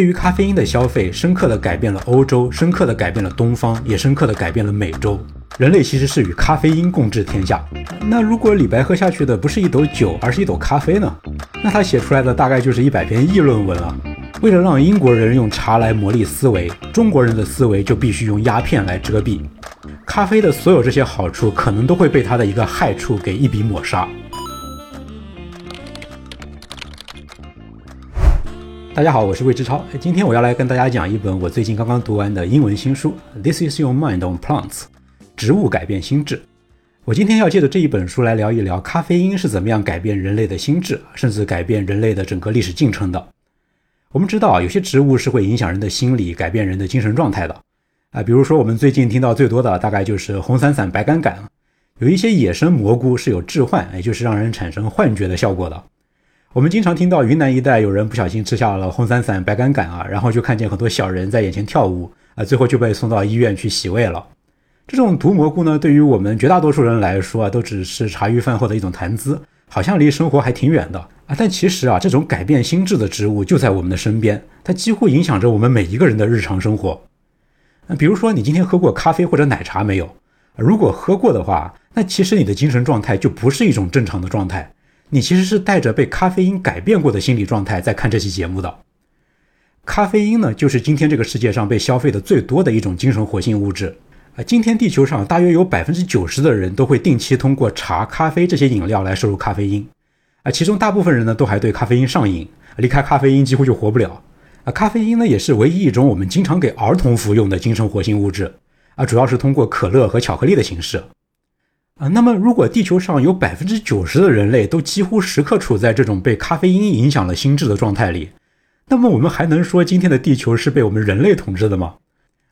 对于咖啡因的消费，深刻地改变了欧洲，深刻地改变了东方，也深刻地改变了美洲。人类其实是与咖啡因共治天下。那如果李白喝下去的不是一斗酒，而是一斗咖啡呢？那他写出来的大概就是一百篇议论文了。为了让英国人用茶来磨砺思维，中国人的思维就必须用鸦片来遮蔽。咖啡的所有这些好处，可能都会被它的一个害处给一笔抹杀。大家好，我是魏之超。今天我要来跟大家讲一本我最近刚刚读完的英文新书《This Is Your Mind on Plants》，植物改变心智。我今天要借着这一本书来聊一聊咖啡因是怎么样改变人类的心智，甚至改变人类的整个历史进程的。我们知道啊，有些植物是会影响人的心理，改变人的精神状态的。啊，比如说我们最近听到最多的大概就是红伞伞、白杆杆。有一些野生蘑菇是有致幻，也就是让人产生幻觉的效果的。我们经常听到云南一带有人不小心吃下了红伞伞、白杆杆啊，然后就看见很多小人在眼前跳舞啊，最后就被送到医院去洗胃了。这种毒蘑菇呢，对于我们绝大多数人来说啊，都只是茶余饭后的一种谈资，好像离生活还挺远的啊。但其实啊，这种改变心智的植物就在我们的身边，它几乎影响着我们每一个人的日常生活。那比如说，你今天喝过咖啡或者奶茶没有？如果喝过的话，那其实你的精神状态就不是一种正常的状态。你其实是带着被咖啡因改变过的心理状态在看这期节目的。咖啡因呢，就是今天这个世界上被消费的最多的一种精神活性物质啊。今天地球上大约有百分之九十的人都会定期通过茶、咖啡这些饮料来摄入咖啡因啊。其中大部分人呢都还对咖啡因上瘾，离开咖啡因几乎就活不了啊。咖啡因呢也是唯一一种我们经常给儿童服用的精神活性物质啊，主要是通过可乐和巧克力的形式。啊，那么如果地球上有百分之九十的人类都几乎时刻处在这种被咖啡因影响了心智的状态里，那么我们还能说今天的地球是被我们人类统治的吗？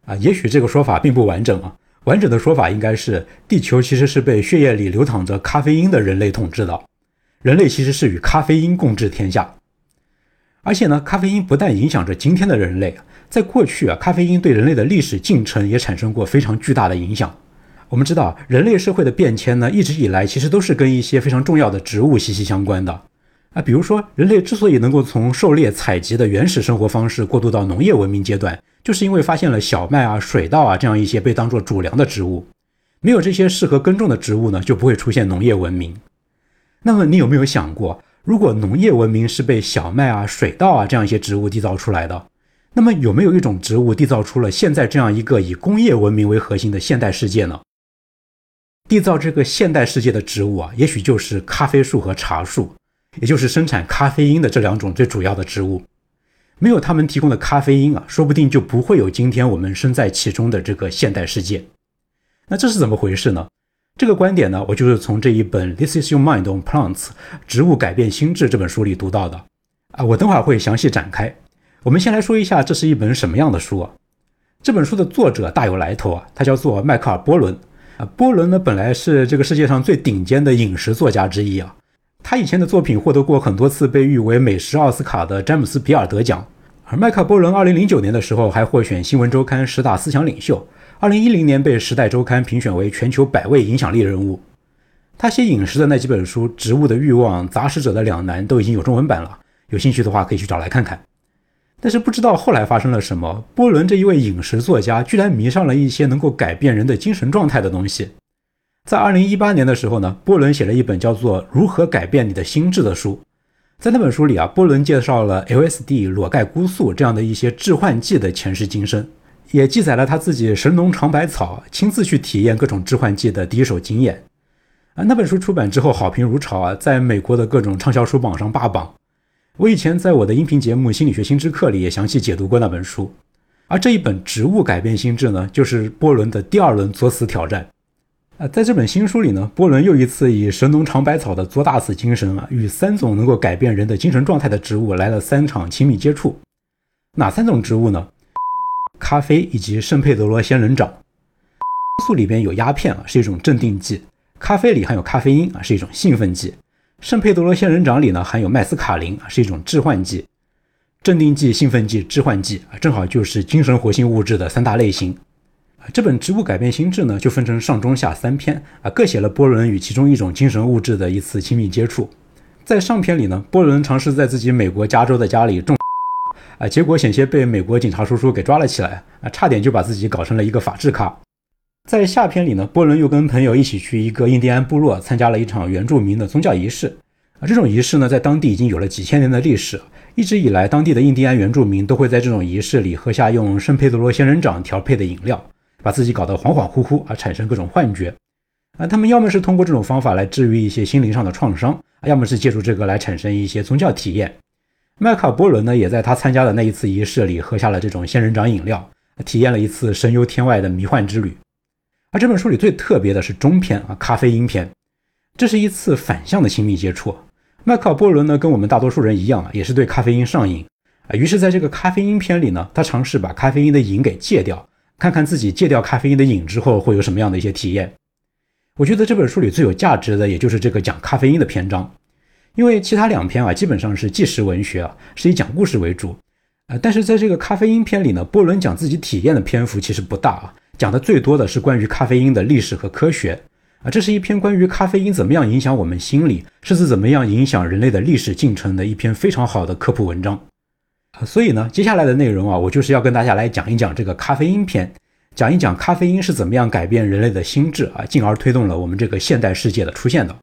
啊，也许这个说法并不完整啊。完整的说法应该是，地球其实是被血液里流淌着咖啡因的人类统治的，人类其实是与咖啡因共治天下。而且呢，咖啡因不但影响着今天的人类，在过去啊，咖啡因对人类的历史进程也产生过非常巨大的影响。我们知道，人类社会的变迁呢，一直以来其实都是跟一些非常重要的植物息息相关的啊。比如说，人类之所以能够从狩猎采集的原始生活方式过渡到农业文明阶段，就是因为发现了小麦啊、水稻啊这样一些被当作主粮的植物。没有这些适合耕种的植物呢，就不会出现农业文明。那么，你有没有想过，如果农业文明是被小麦啊、水稻啊这样一些植物缔造出来的，那么有没有一种植物缔造出了现在这样一个以工业文明为核心的现代世界呢？缔造这个现代世界的植物啊，也许就是咖啡树和茶树，也就是生产咖啡因的这两种最主要的植物。没有他们提供的咖啡因啊，说不定就不会有今天我们身在其中的这个现代世界。那这是怎么回事呢？这个观点呢，我就是从这一本《This Is Your Mind on Plants》植物改变心智这本书里读到的。啊，我等会儿会详细展开。我们先来说一下，这是一本什么样的书啊？这本书的作者大有来头啊，他叫做迈克尔·波伦。啊，波伦呢本来是这个世界上最顶尖的饮食作家之一啊，他以前的作品获得过很多次被誉为美食奥斯卡的詹姆斯·比尔德奖，而迈克·波伦2009年的时候还获选《新闻周刊》十大思想领袖，2010年被《时代周刊》评选为全球百位影响力人物。他写饮食的那几本书，《植物的欲望》《杂食者的两难》都已经有中文版了，有兴趣的话可以去找来看看。但是不知道后来发生了什么，波伦这一位饮食作家居然迷上了一些能够改变人的精神状态的东西。在二零一八年的时候呢，波伦写了一本叫做《如何改变你的心智》的书。在那本书里啊，波伦介绍了 LSD、裸盖菇素这样的一些致幻剂的前世今生，也记载了他自己神农尝百草，亲自去体验各种致幻剂的第一手经验。啊，那本书出版之后好评如潮啊，在美国的各种畅销书榜上霸榜。我以前在我的音频节目《心理学新知课》里也详细解读过那本书，而这一本《植物改变心智》呢，就是波伦的第二轮作死挑战。啊，在这本新书里呢，波伦又一次以神农尝百草的作大死精神啊，与三种能够改变人的精神状态的植物来了三场亲密接触。哪三种植物呢？咖啡以及圣佩德罗仙人掌。素里边有鸦片啊，是一种镇定剂；咖啡里含有咖啡因啊，是一种兴奋剂。圣佩德罗仙人掌里呢含有麦斯卡林，是一种致幻剂，镇定剂、兴奋剂、致幻剂啊，正好就是精神活性物质的三大类型。这本《植物改变心智》呢就分成上中下三篇啊，各写了波伦与其中一种精神物质的一次亲密接触。在上篇里呢，波伦尝试在自己美国加州的家里种，啊，结果险些被美国警察叔叔给抓了起来啊，差点就把自己搞成了一个法制咖。在下篇里呢，波伦又跟朋友一起去一个印第安部落参加了一场原住民的宗教仪式啊。这种仪式呢，在当地已经有了几千年的历史，一直以来，当地的印第安原住民都会在这种仪式里喝下用圣佩德罗仙人掌调配的饮料，把自己搞得恍恍惚惚啊，产生各种幻觉啊。他们要么是通过这种方法来治愈一些心灵上的创伤，要么是借助这个来产生一些宗教体验。麦卡波伦呢，也在他参加的那一次仪式里喝下了这种仙人掌饮料，体验了一次神游天外的迷幻之旅。而这本书里最特别的是中篇啊，咖啡因篇，这是一次反向的亲密接触。迈克尔·波伦呢，跟我们大多数人一样啊，也是对咖啡因上瘾啊。于是，在这个咖啡因篇里呢，他尝试把咖啡因的瘾给戒掉，看看自己戒掉咖啡因的瘾之后会有什么样的一些体验。我觉得这本书里最有价值的，也就是这个讲咖啡因的篇章，因为其他两篇啊，基本上是纪实文学啊，是以讲故事为主啊。但是在这个咖啡因篇里呢，波伦讲自己体验的篇幅其实不大啊。讲的最多的是关于咖啡因的历史和科学啊，这是一篇关于咖啡因怎么样影响我们心理，甚至怎么样影响人类的历史进程的一篇非常好的科普文章啊。所以呢，接下来的内容啊，我就是要跟大家来讲一讲这个咖啡因篇，讲一讲咖啡因是怎么样改变人类的心智啊，进而推动了我们这个现代世界的出现的。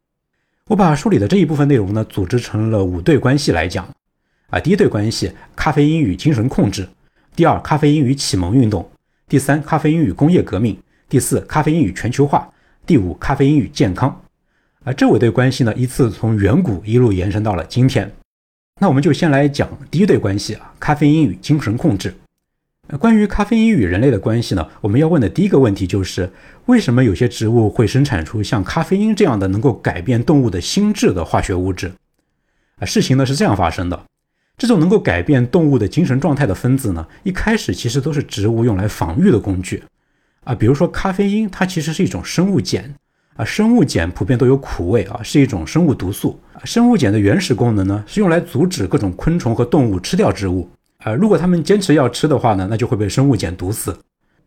我把书里的这一部分内容呢，组织成了五对关系来讲啊。第一对关系，咖啡因与精神控制；第二，咖啡因与启蒙运动。第三，咖啡因与工业革命；第四，咖啡因与全球化；第五，咖啡因与健康。啊，这五对关系呢，依次从远古一路延伸到了今天。那我们就先来讲第一对关系啊，咖啡因与精神控制。关于咖啡因与人类的关系呢，我们要问的第一个问题就是：为什么有些植物会生产出像咖啡因这样的能够改变动物的心智的化学物质？啊，事情呢是这样发生的。这种能够改变动物的精神状态的分子呢，一开始其实都是植物用来防御的工具，啊，比如说咖啡因，它其实是一种生物碱，啊，生物碱普遍都有苦味啊，是一种生物毒素。生物碱的原始功能呢，是用来阻止各种昆虫和动物吃掉植物，啊，如果它们坚持要吃的话呢，那就会被生物碱毒死。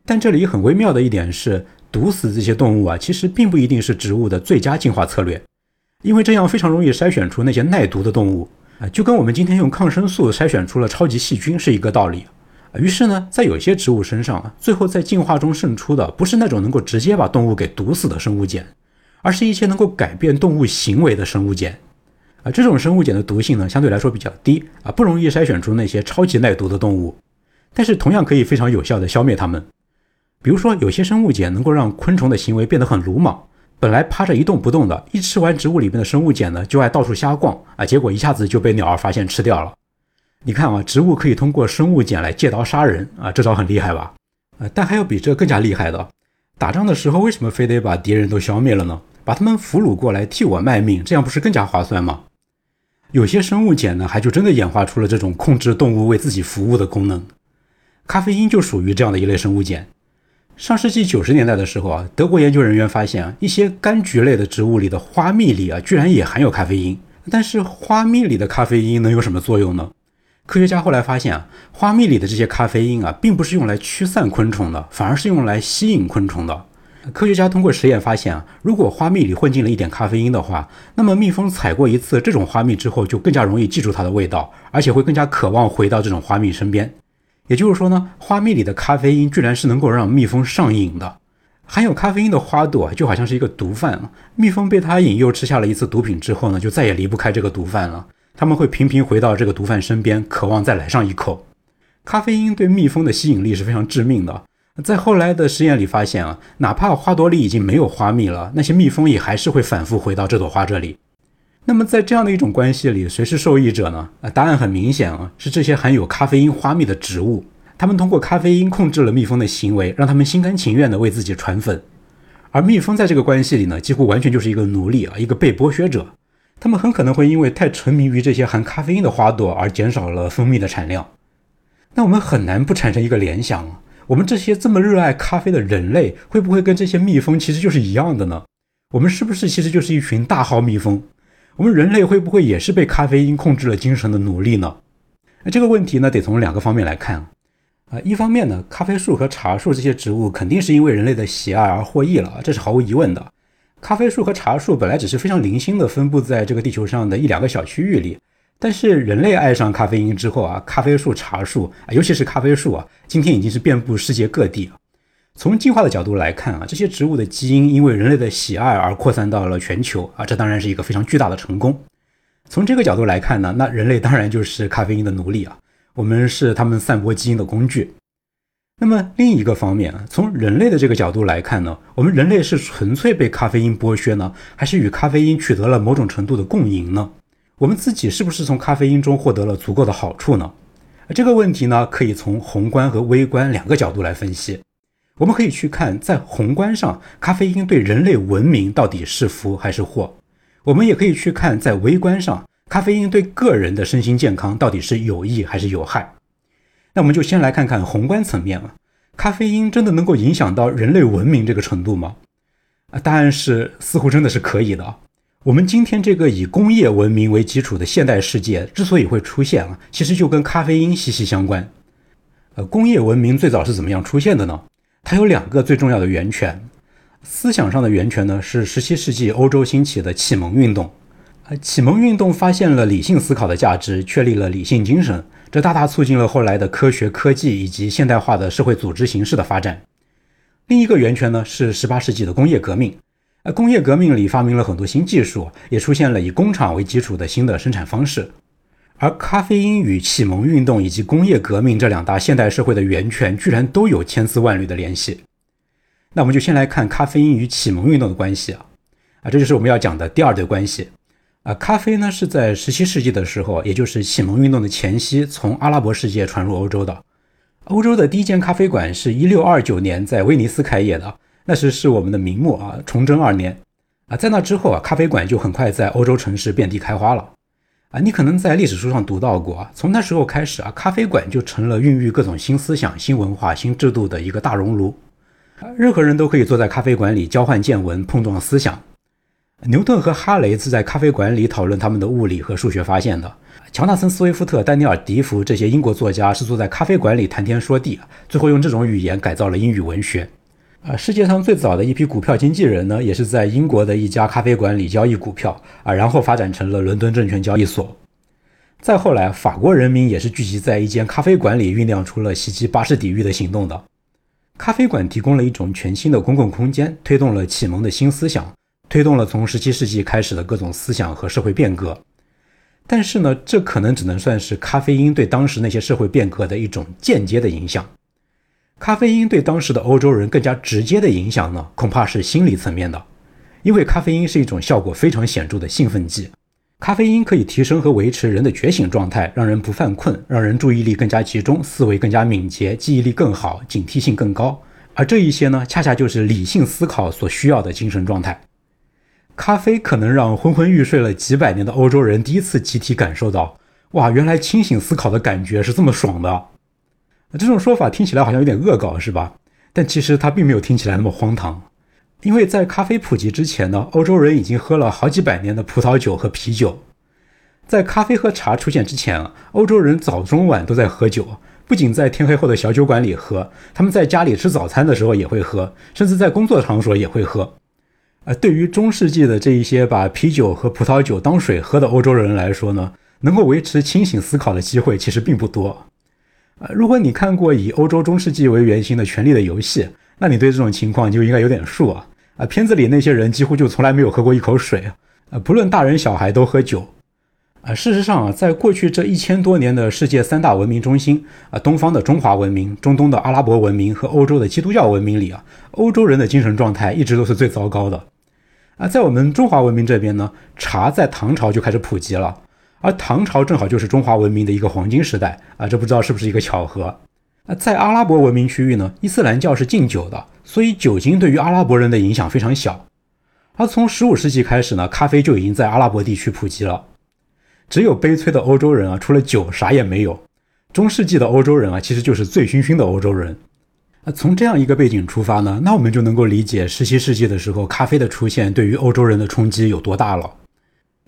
但这里很微妙的一点是，毒死这些动物啊，其实并不一定是植物的最佳进化策略，因为这样非常容易筛选出那些耐毒的动物。啊，就跟我们今天用抗生素筛选出了超级细菌是一个道理。于是呢，在有些植物身上啊，最后在进化中胜出的不是那种能够直接把动物给毒死的生物碱，而是一些能够改变动物行为的生物碱。啊，这种生物碱的毒性呢，相对来说比较低啊，不容易筛选出那些超级耐毒的动物，但是同样可以非常有效的消灭它们。比如说，有些生物碱能够让昆虫的行为变得很鲁莽。本来趴着一动不动的，一吃完植物里面的生物碱呢，就爱到处瞎逛啊，结果一下子就被鸟儿发现吃掉了。你看啊，植物可以通过生物碱来借刀杀人啊，这招很厉害吧？呃，但还有比这更加厉害的。打仗的时候为什么非得把敌人都消灭了呢？把他们俘虏过来替我卖命，这样不是更加划算吗？有些生物碱呢，还就真的演化出了这种控制动物为自己服务的功能。咖啡因就属于这样的一类生物碱。上世纪九十年代的时候啊，德国研究人员发现啊，一些柑橘类的植物里的花蜜里啊，居然也含有咖啡因。但是花蜜里的咖啡因能有什么作用呢？科学家后来发现啊，花蜜里的这些咖啡因啊，并不是用来驱散昆虫的，反而是用来吸引昆虫的。科学家通过实验发现啊，如果花蜜里混进了一点咖啡因的话，那么蜜蜂采过一次这种花蜜之后，就更加容易记住它的味道，而且会更加渴望回到这种花蜜身边。也就是说呢，花蜜里的咖啡因居然是能够让蜜蜂上瘾的。含有咖啡因的花朵就好像是一个毒贩，蜜蜂被它引诱吃下了一次毒品之后呢，就再也离不开这个毒贩了。他们会频频回到这个毒贩身边，渴望再来上一口。咖啡因对蜜蜂的吸引力是非常致命的。在后来的实验里发现啊，哪怕花朵里已经没有花蜜了，那些蜜蜂也还是会反复回到这朵花这里。那么在这样的一种关系里，谁是受益者呢？啊，答案很明显啊，是这些含有咖啡因花蜜的植物。它们通过咖啡因控制了蜜蜂的行为，让它们心甘情愿地为自己传粉。而蜜蜂在这个关系里呢，几乎完全就是一个奴隶啊，一个被剥削者。它们很可能会因为太沉迷于这些含咖啡因的花朵而减少了蜂蜜的产量。那我们很难不产生一个联想：我们这些这么热爱咖啡的人类，会不会跟这些蜜蜂其实就是一样的呢？我们是不是其实就是一群大号蜜蜂？我们人类会不会也是被咖啡因控制了精神的奴隶呢？那这个问题呢，得从两个方面来看啊。一方面呢，咖啡树和茶树这些植物肯定是因为人类的喜爱而获益了，这是毫无疑问的。咖啡树和茶树本来只是非常零星的分布在这个地球上的一两个小区域里，但是人类爱上咖啡因之后啊，咖啡树、茶树，尤其是咖啡树啊，今天已经是遍布世界各地。从进化的角度来看啊，这些植物的基因因为人类的喜爱而扩散到了全球啊，这当然是一个非常巨大的成功。从这个角度来看呢，那人类当然就是咖啡因的奴隶啊，我们是他们散播基因的工具。那么另一个方面，从人类的这个角度来看呢，我们人类是纯粹被咖啡因剥削呢，还是与咖啡因取得了某种程度的共赢呢？我们自己是不是从咖啡因中获得了足够的好处呢？这个问题呢，可以从宏观和微观两个角度来分析。我们可以去看，在宏观上，咖啡因对人类文明到底是福还是祸；我们也可以去看，在微观上，咖啡因对个人的身心健康到底是有益还是有害。那我们就先来看看宏观层面了，咖啡因真的能够影响到人类文明这个程度吗？啊，答案是似乎真的是可以的。我们今天这个以工业文明为基础的现代世界之所以会出现啊，其实就跟咖啡因息息相关。呃，工业文明最早是怎么样出现的呢？它有两个最重要的源泉。思想上的源泉呢，是17世纪欧洲兴起的启蒙运动。呃，启蒙运动发现了理性思考的价值，确立了理性精神，这大大促进了后来的科学、科技以及现代化的社会组织形式的发展。另一个源泉呢，是18世纪的工业革命。啊工业革命里发明了很多新技术，也出现了以工厂为基础的新的生产方式。而咖啡因与启蒙运动以及工业革命这两大现代社会的源泉，居然都有千丝万缕的联系。那我们就先来看咖啡因与启蒙运动的关系啊，啊，这就是我们要讲的第二对关系。啊，咖啡呢是在十七世纪的时候，也就是启蒙运动的前夕，从阿拉伯世界传入欧洲的。欧洲的第一间咖啡馆是一六二九年在威尼斯开业的。那时是我们的明末啊，崇祯二年啊，在那之后啊，咖啡馆就很快在欧洲城市遍地开花了啊。你可能在历史书上读到过啊，从那时候开始啊，咖啡馆就成了孕育各种新思想、新文化、新制度的一个大熔炉。任何人都可以坐在咖啡馆里交换见闻、碰撞思想。牛顿和哈雷是在咖啡馆里讨论他们的物理和数学发现的。乔纳森·斯威夫特、丹尼尔·迪福这些英国作家是坐在咖啡馆里谈天说地，最后用这种语言改造了英语文学。啊，世界上最早的一批股票经纪人呢，也是在英国的一家咖啡馆里交易股票啊，然后发展成了伦敦证券交易所。再后来，法国人民也是聚集在一间咖啡馆里，酝酿出了袭击巴士底狱的行动的。咖啡馆提供了一种全新的公共空间，推动了启蒙的新思想，推动了从17世纪开始的各种思想和社会变革。但是呢，这可能只能算是咖啡因对当时那些社会变革的一种间接的影响。咖啡因对当时的欧洲人更加直接的影响呢，恐怕是心理层面的，因为咖啡因是一种效果非常显著的兴奋剂。咖啡因可以提升和维持人的觉醒状态，让人不犯困，让人注意力更加集中，思维更加敏捷，记忆力更好，警惕性更高。而这一些呢，恰恰就是理性思考所需要的精神状态。咖啡可能让昏昏欲睡了几百年的欧洲人第一次集体感受到，哇，原来清醒思考的感觉是这么爽的。这种说法听起来好像有点恶搞，是吧？但其实它并没有听起来那么荒唐，因为在咖啡普及之前呢，欧洲人已经喝了好几百年的葡萄酒和啤酒。在咖啡和茶出现之前啊，欧洲人早中晚都在喝酒，不仅在天黑后的小酒馆里喝，他们在家里吃早餐的时候也会喝，甚至在工作场所也会喝。呃，对于中世纪的这一些把啤酒和葡萄酒当水喝的欧洲人来说呢，能够维持清醒思考的机会其实并不多。呃，如果你看过以欧洲中世纪为原型的《权力的游戏》，那你对这种情况就应该有点数啊。啊，片子里那些人几乎就从来没有喝过一口水，啊，不论大人小孩都喝酒。啊，事实上啊，在过去这一千多年的世界三大文明中心啊，东方的中华文明、中东的阿拉伯文明和欧洲的基督教文明里啊，欧洲人的精神状态一直都是最糟糕的。啊，在我们中华文明这边呢，茶在唐朝就开始普及了。而唐朝正好就是中华文明的一个黄金时代啊，这不知道是不是一个巧合？啊，在阿拉伯文明区域呢，伊斯兰教是禁酒的，所以酒精对于阿拉伯人的影响非常小。而从15世纪开始呢，咖啡就已经在阿拉伯地区普及了。只有悲催的欧洲人啊，除了酒啥也没有。中世纪的欧洲人啊，其实就是醉醺醺的欧洲人。啊，从这样一个背景出发呢，那我们就能够理解17世纪的时候咖啡的出现对于欧洲人的冲击有多大了。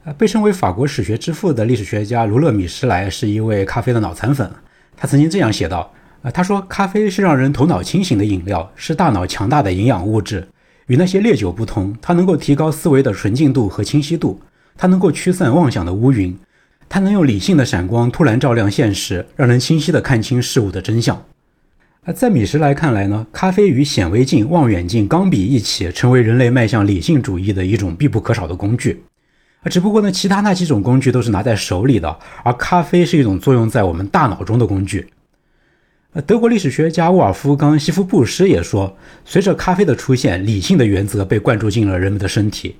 呃，被称为法国史学之父的历史学家卢勒米什莱是一位咖啡的脑残粉。他曾经这样写道：啊，他说咖啡是让人头脑清醒的饮料，是大脑强大的营养物质。与那些烈酒不同，它能够提高思维的纯净度和清晰度，它能够驱散妄想的乌云，它能用理性的闪光突然照亮现实，让人清晰地看清事物的真相。而在米什莱看来呢，咖啡与显微镜、望远镜、钢笔一起，成为人类迈向理性主义的一种必不可少的工具。啊，只不过呢，其他那几种工具都是拿在手里的，而咖啡是一种作用在我们大脑中的工具。呃，德国历史学家沃尔夫冈·西夫布什也说，随着咖啡的出现，理性的原则被灌注进了人们的身体。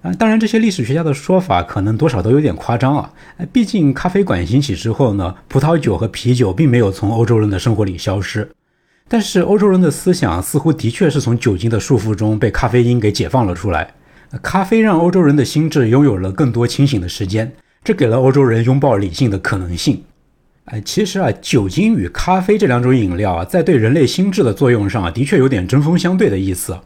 啊，当然，这些历史学家的说法可能多少都有点夸张啊。毕竟咖啡馆兴起之后呢，葡萄酒和啤酒并没有从欧洲人的生活里消失，但是欧洲人的思想似乎的确是从酒精的束缚中被咖啡因给解放了出来。咖啡让欧洲人的心智拥有了更多清醒的时间，这给了欧洲人拥抱理性的可能性。哎，其实啊，酒精与咖啡这两种饮料啊，在对人类心智的作用上啊，的确有点针锋相对的意思。啊，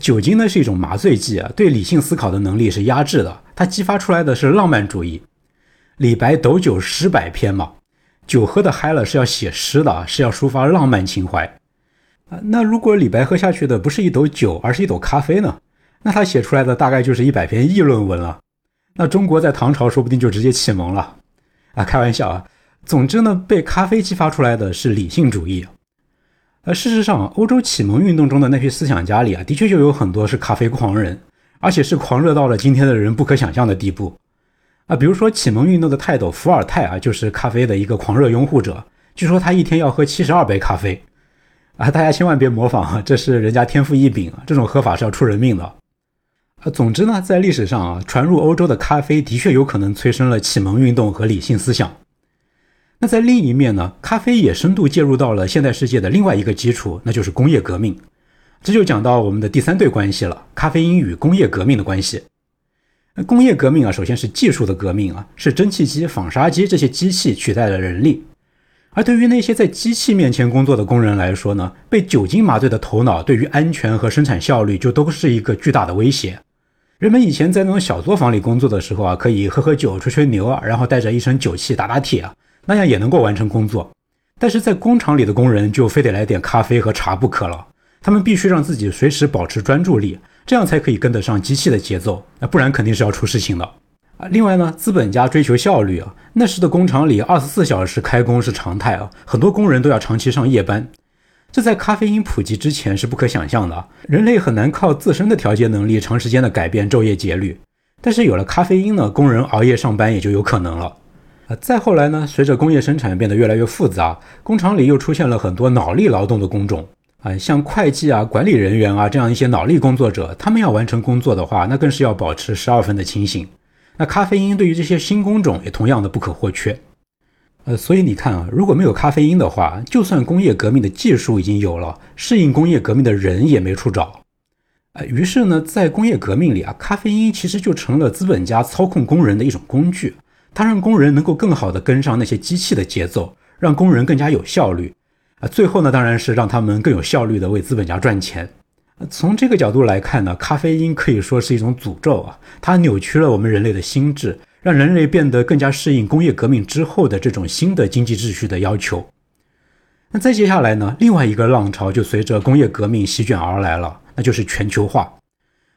酒精呢是一种麻醉剂啊，对理性思考的能力是压制的，它激发出来的是浪漫主义。李白斗酒诗百篇嘛，酒喝的嗨了是要写诗的，是要抒发浪漫情怀。啊，那如果李白喝下去的不是一斗酒，而是一斗咖啡呢？那他写出来的大概就是一百篇议论文了。那中国在唐朝说不定就直接启蒙了。啊，开玩笑啊。总之呢，被咖啡激发出来的是理性主义。而事实上，欧洲启蒙运动中的那批思想家里啊，的确就有很多是咖啡狂人，而且是狂热到了今天的人不可想象的地步。啊，比如说启蒙运动的泰斗伏尔泰啊，就是咖啡的一个狂热拥护者。据说他一天要喝七十二杯咖啡。啊，大家千万别模仿啊，这是人家天赋异禀，这种喝法是要出人命的。呃，总之呢，在历史上啊，传入欧洲的咖啡的确有可能催生了启蒙运动和理性思想。那在另一面呢，咖啡也深度介入到了现代世界的另外一个基础，那就是工业革命。这就讲到我们的第三对关系了：咖啡因与工业革命的关系。那工业革命啊，首先是技术的革命啊，是蒸汽机、纺纱机这些机器取代了人力。而对于那些在机器面前工作的工人来说呢，被酒精麻醉的头脑对于安全和生产效率就都是一个巨大的威胁。人们以前在那种小作坊里工作的时候啊，可以喝喝酒、吹吹牛啊，然后带着一身酒气打打铁啊。那样也能够完成工作，但是在工厂里的工人就非得来点咖啡和茶不可了。他们必须让自己随时保持专注力，这样才可以跟得上机器的节奏，那不然肯定是要出事情的啊。另外呢，资本家追求效率啊，那时的工厂里二十四小时开工是常态啊，很多工人都要长期上夜班，这在咖啡因普及之前是不可想象的。人类很难靠自身的调节能力长时间的改变昼夜节律，但是有了咖啡因呢，工人熬夜上班也就有可能了。啊，再后来呢？随着工业生产变得越来越复杂，工厂里又出现了很多脑力劳动的工种啊，像会计啊、管理人员啊这样一些脑力工作者，他们要完成工作的话，那更是要保持十二分的清醒。那咖啡因对于这些新工种也同样的不可或缺。呃，所以你看啊，如果没有咖啡因的话，就算工业革命的技术已经有了，适应工业革命的人也没处找。呃，于是呢，在工业革命里啊，咖啡因其实就成了资本家操控工人的一种工具。它让工人能够更好地跟上那些机器的节奏，让工人更加有效率，啊，最后呢，当然是让他们更有效率地为资本家赚钱。从这个角度来看呢，咖啡因可以说是一种诅咒啊，它扭曲了我们人类的心智，让人类变得更加适应工业革命之后的这种新的经济秩序的要求。那再接下来呢，另外一个浪潮就随着工业革命席卷而来了，那就是全球化，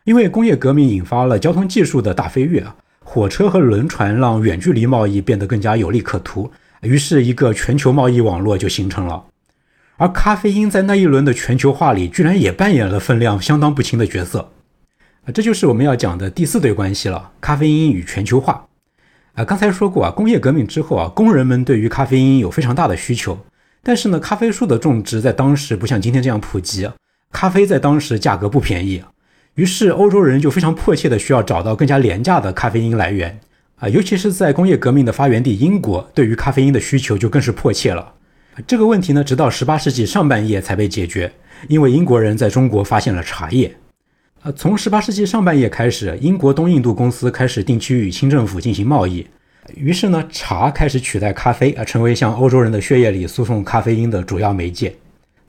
因为工业革命引发了交通技术的大飞跃。火车和轮船让远距离贸易变得更加有利可图，于是，一个全球贸易网络就形成了。而咖啡因在那一轮的全球化里，居然也扮演了分量相当不轻的角色。啊，这就是我们要讲的第四对关系了：咖啡因与全球化。啊，刚才说过啊，工业革命之后啊，工人们对于咖啡因有非常大的需求，但是呢，咖啡树的种植在当时不像今天这样普及，咖啡在当时价格不便宜。于是，欧洲人就非常迫切的需要找到更加廉价的咖啡因来源啊，尤其是在工业革命的发源地英国，对于咖啡因的需求就更是迫切了。这个问题呢，直到18世纪上半叶才被解决，因为英国人在中国发现了茶叶。呃，从十八世纪上半叶开始，英国东印度公司开始定期与清政府进行贸易，于是呢，茶开始取代咖啡啊，成为向欧洲人的血液里输送咖啡因的主要媒介。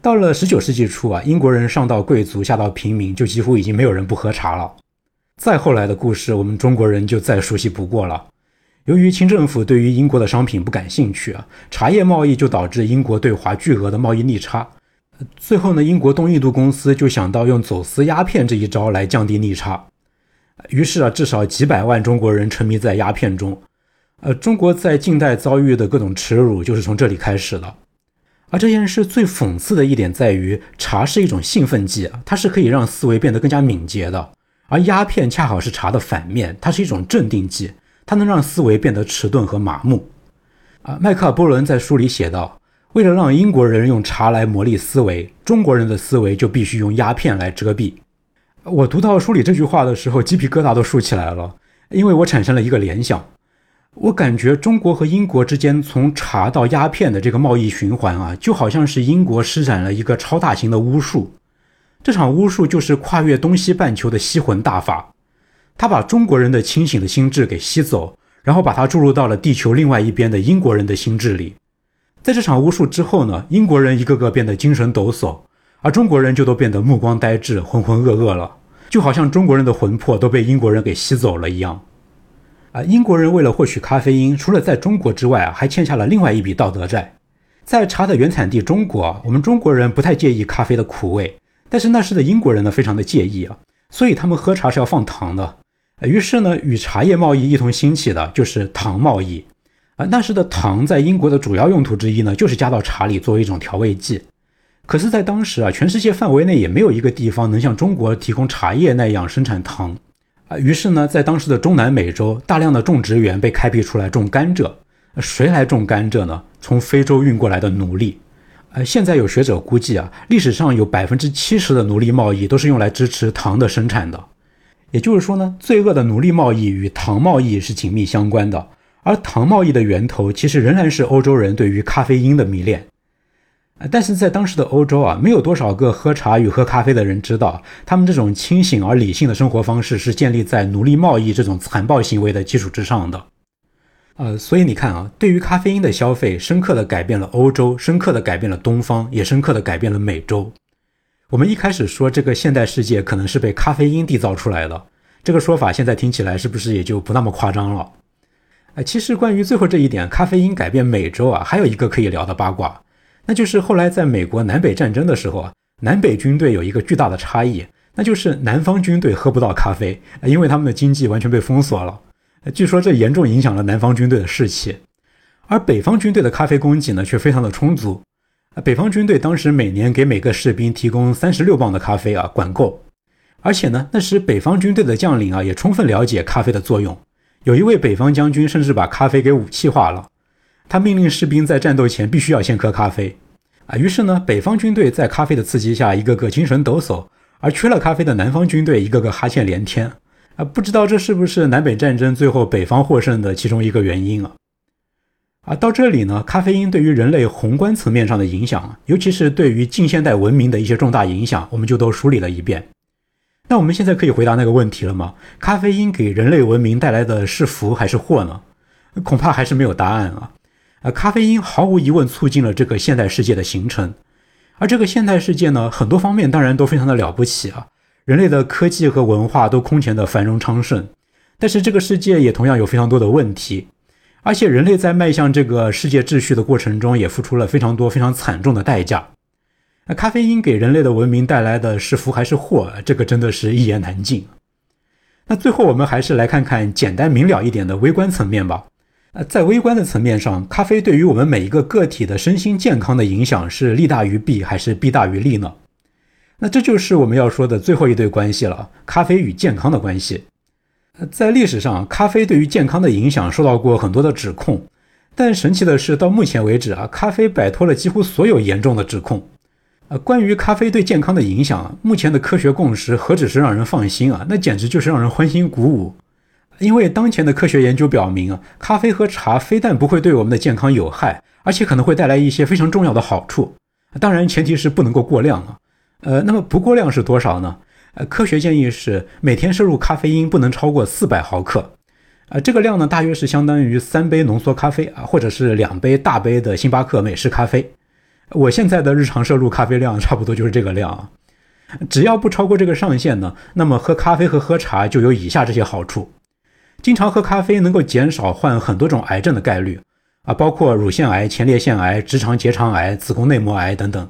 到了十九世纪初啊，英国人上到贵族，下到平民，就几乎已经没有人不喝茶了。再后来的故事，我们中国人就再熟悉不过了。由于清政府对于英国的商品不感兴趣啊，茶叶贸易就导致英国对华巨额的贸易逆差。最后呢，英国东印度公司就想到用走私鸦片这一招来降低逆差。于是啊，至少几百万中国人沉迷在鸦片中。呃，中国在近代遭遇的各种耻辱就是从这里开始的。而这件事最讽刺的一点在于，茶是一种兴奋剂，它是可以让思维变得更加敏捷的；而鸦片恰好是茶的反面，它是一种镇定剂，它能让思维变得迟钝和麻木。啊，迈克尔·波伦在书里写道：“为了让英国人用茶来磨砺思维，中国人的思维就必须用鸦片来遮蔽。”我读到书里这句话的时候，鸡皮疙瘩都竖起来了，因为我产生了一个联想。我感觉中国和英国之间从茶到鸦片的这个贸易循环啊，就好像是英国施展了一个超大型的巫术。这场巫术就是跨越东西半球的吸魂大法，他把中国人的清醒的心智给吸走，然后把它注入到了地球另外一边的英国人的心智里。在这场巫术之后呢，英国人一个个变得精神抖擞，而中国人就都变得目光呆滞、浑浑噩噩了，就好像中国人的魂魄都被英国人给吸走了一样。啊，英国人为了获取咖啡因，除了在中国之外啊，还欠下了另外一笔道德债。在茶的原产地中国，我们中国人不太介意咖啡的苦味，但是那时的英国人呢，非常的介意啊，所以他们喝茶是要放糖的。于是呢，与茶叶贸易一同兴起的就是糖贸易。啊，那时的糖在英国的主要用途之一呢，就是加到茶里作为一种调味剂。可是，在当时啊，全世界范围内也没有一个地方能像中国提供茶叶那样生产糖。啊，于是呢，在当时的中南美洲，大量的种植园被开辟出来种甘蔗。谁来种甘蔗呢？从非洲运过来的奴隶。呃，现在有学者估计啊，历史上有百分之七十的奴隶贸易都是用来支持糖的生产的。也就是说呢，罪恶的奴隶贸易与糖贸易是紧密相关的。而糖贸易的源头其实仍然是欧洲人对于咖啡因的迷恋。但是在当时的欧洲啊，没有多少个喝茶与喝咖啡的人知道，他们这种清醒而理性的生活方式是建立在奴隶贸易这种残暴行为的基础之上的。呃，所以你看啊，对于咖啡因的消费，深刻的改变了欧洲，深刻的改变了东方，也深刻的改变了美洲。我们一开始说这个现代世界可能是被咖啡因缔造出来的，这个说法现在听起来是不是也就不那么夸张了？哎，其实关于最后这一点，咖啡因改变美洲啊，还有一个可以聊的八卦。那就是后来在美国南北战争的时候啊，南北军队有一个巨大的差异，那就是南方军队喝不到咖啡，因为他们的经济完全被封锁了。据说这严重影响了南方军队的士气，而北方军队的咖啡供给呢却非常的充足。北方军队当时每年给每个士兵提供三十六磅的咖啡啊，管够。而且呢，那时北方军队的将领啊也充分了解咖啡的作用，有一位北方将军甚至把咖啡给武器化了。他命令士兵在战斗前必须要先喝咖啡，啊，于是呢，北方军队在咖啡的刺激下，一个个精神抖擞，而缺了咖啡的南方军队一个个哈欠连天，啊，不知道这是不是南北战争最后北方获胜的其中一个原因啊？啊，到这里呢，咖啡因对于人类宏观层面上的影响，尤其是对于近现代文明的一些重大影响，我们就都梳理了一遍。那我们现在可以回答那个问题了吗？咖啡因给人类文明带来的是福还是祸呢？恐怕还是没有答案啊。呃，咖啡因毫无疑问促进了这个现代世界的形成，而这个现代世界呢，很多方面当然都非常的了不起啊，人类的科技和文化都空前的繁荣昌盛，但是这个世界也同样有非常多的问题，而且人类在迈向这个世界秩序的过程中，也付出了非常多非常惨重的代价。那咖啡因给人类的文明带来的是福还是祸？这个真的是一言难尽。那最后我们还是来看看简单明了一点的微观层面吧。呃，在微观的层面上，咖啡对于我们每一个个体的身心健康的影响是利大于弊还是弊大于利呢？那这就是我们要说的最后一对关系了：咖啡与健康的关系。在历史上，咖啡对于健康的影响受到过很多的指控，但神奇的是，到目前为止啊，咖啡摆脱了几乎所有严重的指控。呃，关于咖啡对健康的影响，目前的科学共识何止是让人放心啊，那简直就是让人欢欣鼓舞。因为当前的科学研究表明啊，咖啡和茶非但不会对我们的健康有害，而且可能会带来一些非常重要的好处。当然，前提是不能够过量啊。呃，那么不过量是多少呢？呃，科学建议是每天摄入咖啡因不能超过四百毫克。呃，这个量呢，大约是相当于三杯浓缩咖啡啊，或者是两杯大杯的星巴克美式咖啡。我现在的日常摄入咖啡量差不多就是这个量啊。只要不超过这个上限呢，那么喝咖啡和喝茶就有以下这些好处。经常喝咖啡能够减少患很多种癌症的概率啊，包括乳腺癌、前列腺癌、直肠结肠癌、子宫内膜癌等等。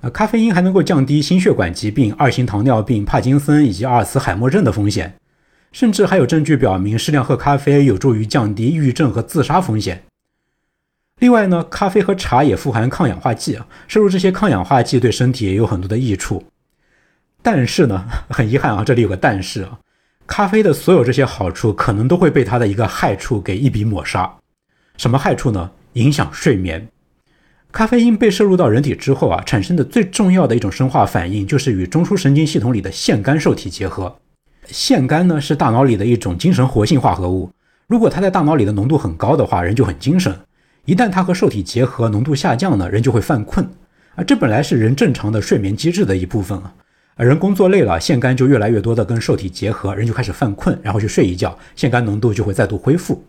啊，咖啡因还能够降低心血管疾病、二型糖尿病、帕金森以及阿尔茨海默症的风险。甚至还有证据表明适量喝咖啡有助于降低抑郁症和自杀风险。另外呢，咖啡和茶也富含抗氧化剂啊，摄入这些抗氧化剂对身体也有很多的益处。但是呢，很遗憾啊，这里有个但是啊，咖啡的所有这些好处可能都会被它的一个害处给一笔抹杀。什么害处呢？影响睡眠。咖啡因被摄入到人体之后啊，产生的最重要的一种生化反应就是与中枢神经系统里的腺苷受体结合。腺苷呢是大脑里的一种精神活性化合物，如果它在大脑里的浓度很高的话，人就很精神；一旦它和受体结合，浓度下降呢，人就会犯困。啊，这本来是人正常的睡眠机制的一部分啊。而人工作累了，腺苷就越来越多的跟受体结合，人就开始犯困，然后去睡一觉，腺苷浓度就会再度恢复。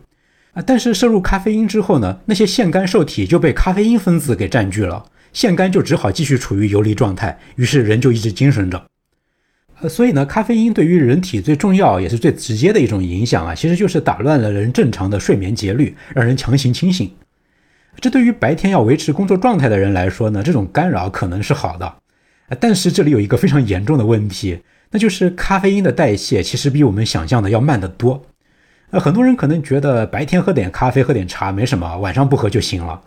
啊，但是摄入咖啡因之后呢，那些腺苷受体就被咖啡因分子给占据了，腺苷就只好继续处于游离状态，于是人就一直精神着。呃，所以呢，咖啡因对于人体最重要也是最直接的一种影响啊，其实就是打乱了人正常的睡眠节律，让人强行清醒。这对于白天要维持工作状态的人来说呢，这种干扰可能是好的。但是这里有一个非常严重的问题，那就是咖啡因的代谢其实比我们想象的要慢得多。呃，很多人可能觉得白天喝点咖啡、喝点茶没什么，晚上不喝就行了。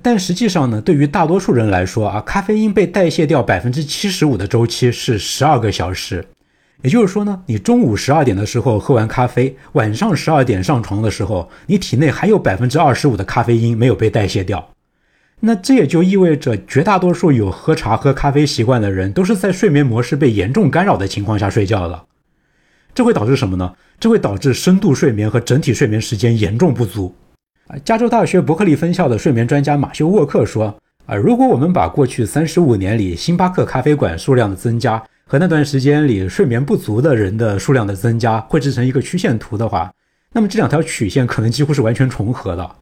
但实际上呢，对于大多数人来说啊，咖啡因被代谢掉百分之七十五的周期是十二个小时。也就是说呢，你中午十二点的时候喝完咖啡，晚上十二点上床的时候，你体内还有百分之二十五的咖啡因没有被代谢掉。那这也就意味着，绝大多数有喝茶、喝咖啡习惯的人，都是在睡眠模式被严重干扰的情况下睡觉的。这会导致什么呢？这会导致深度睡眠和整体睡眠时间严重不足。啊，加州大学伯克利分校的睡眠专家马修沃克说：“啊，如果我们把过去三十五年里星巴克咖啡馆数量的增加和那段时间里睡眠不足的人的数量的增加绘制成一个曲线图的话，那么这两条曲线可能几乎是完全重合的。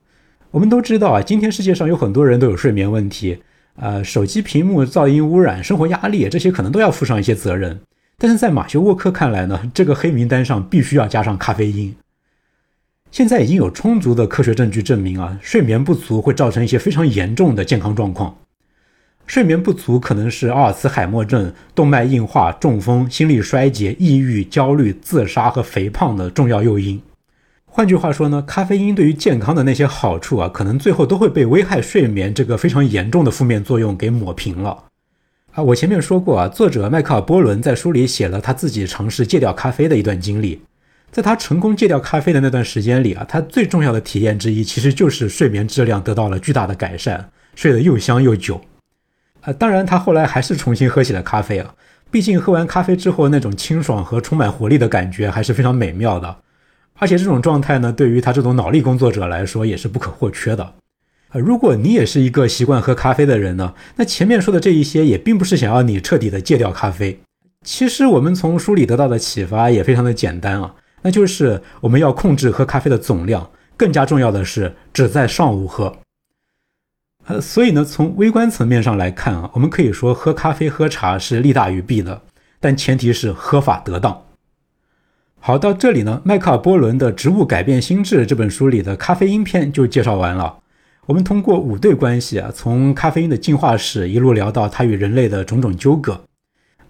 我们都知道啊，今天世界上有很多人都有睡眠问题，呃，手机屏幕、噪音污染、生活压力这些可能都要负上一些责任。但是在马修沃克看来呢，这个黑名单上必须要加上咖啡因。”现在已经有充足的科学证据证明啊，睡眠不足会造成一些非常严重的健康状况。睡眠不足可能是阿尔茨海默症、动脉硬化、中风、心力衰竭、抑郁、焦虑、自杀和肥胖的重要诱因。换句话说呢，咖啡因对于健康的那些好处啊，可能最后都会被危害睡眠这个非常严重的负面作用给抹平了。啊，我前面说过啊，作者迈克尔·波伦在书里写了他自己尝试戒掉咖啡的一段经历。在他成功戒掉咖啡的那段时间里啊，他最重要的体验之一，其实就是睡眠质量得到了巨大的改善，睡得又香又久。啊，当然他后来还是重新喝起了咖啡啊，毕竟喝完咖啡之后那种清爽和充满活力的感觉还是非常美妙的。而且这种状态呢，对于他这种脑力工作者来说也是不可或缺的。啊，如果你也是一个习惯喝咖啡的人呢，那前面说的这一些也并不是想要你彻底的戒掉咖啡。其实我们从书里得到的启发也非常的简单啊。那就是我们要控制喝咖啡的总量，更加重要的是只在上午喝。呃，所以呢，从微观层面上来看啊，我们可以说喝咖啡、喝茶是利大于弊的，但前提是喝法得当。好，到这里呢，迈克尔·波伦的《植物改变心智》这本书里的咖啡因篇就介绍完了。我们通过五对关系啊，从咖啡因的进化史一路聊到它与人类的种种纠葛。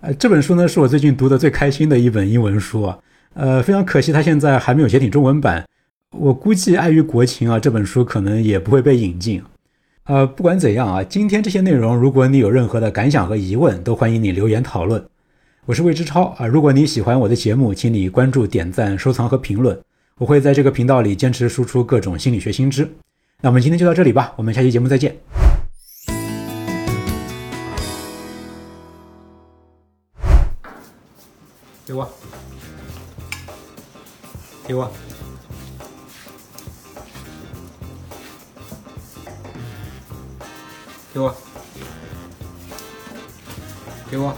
呃，这本书呢，是我最近读的最开心的一本英文书啊。呃，非常可惜，它现在还没有写挺中文版。我估计碍于国情啊，这本书可能也不会被引进。呃，不管怎样啊，今天这些内容，如果你有任何的感想和疑问，都欢迎你留言讨论。我是魏之超啊，如果你喜欢我的节目，请你关注、点赞、收藏和评论。我会在这个频道里坚持输出各种心理学新知。那我们今天就到这里吧，我们下期节目再见。给我。给我，给我，给我。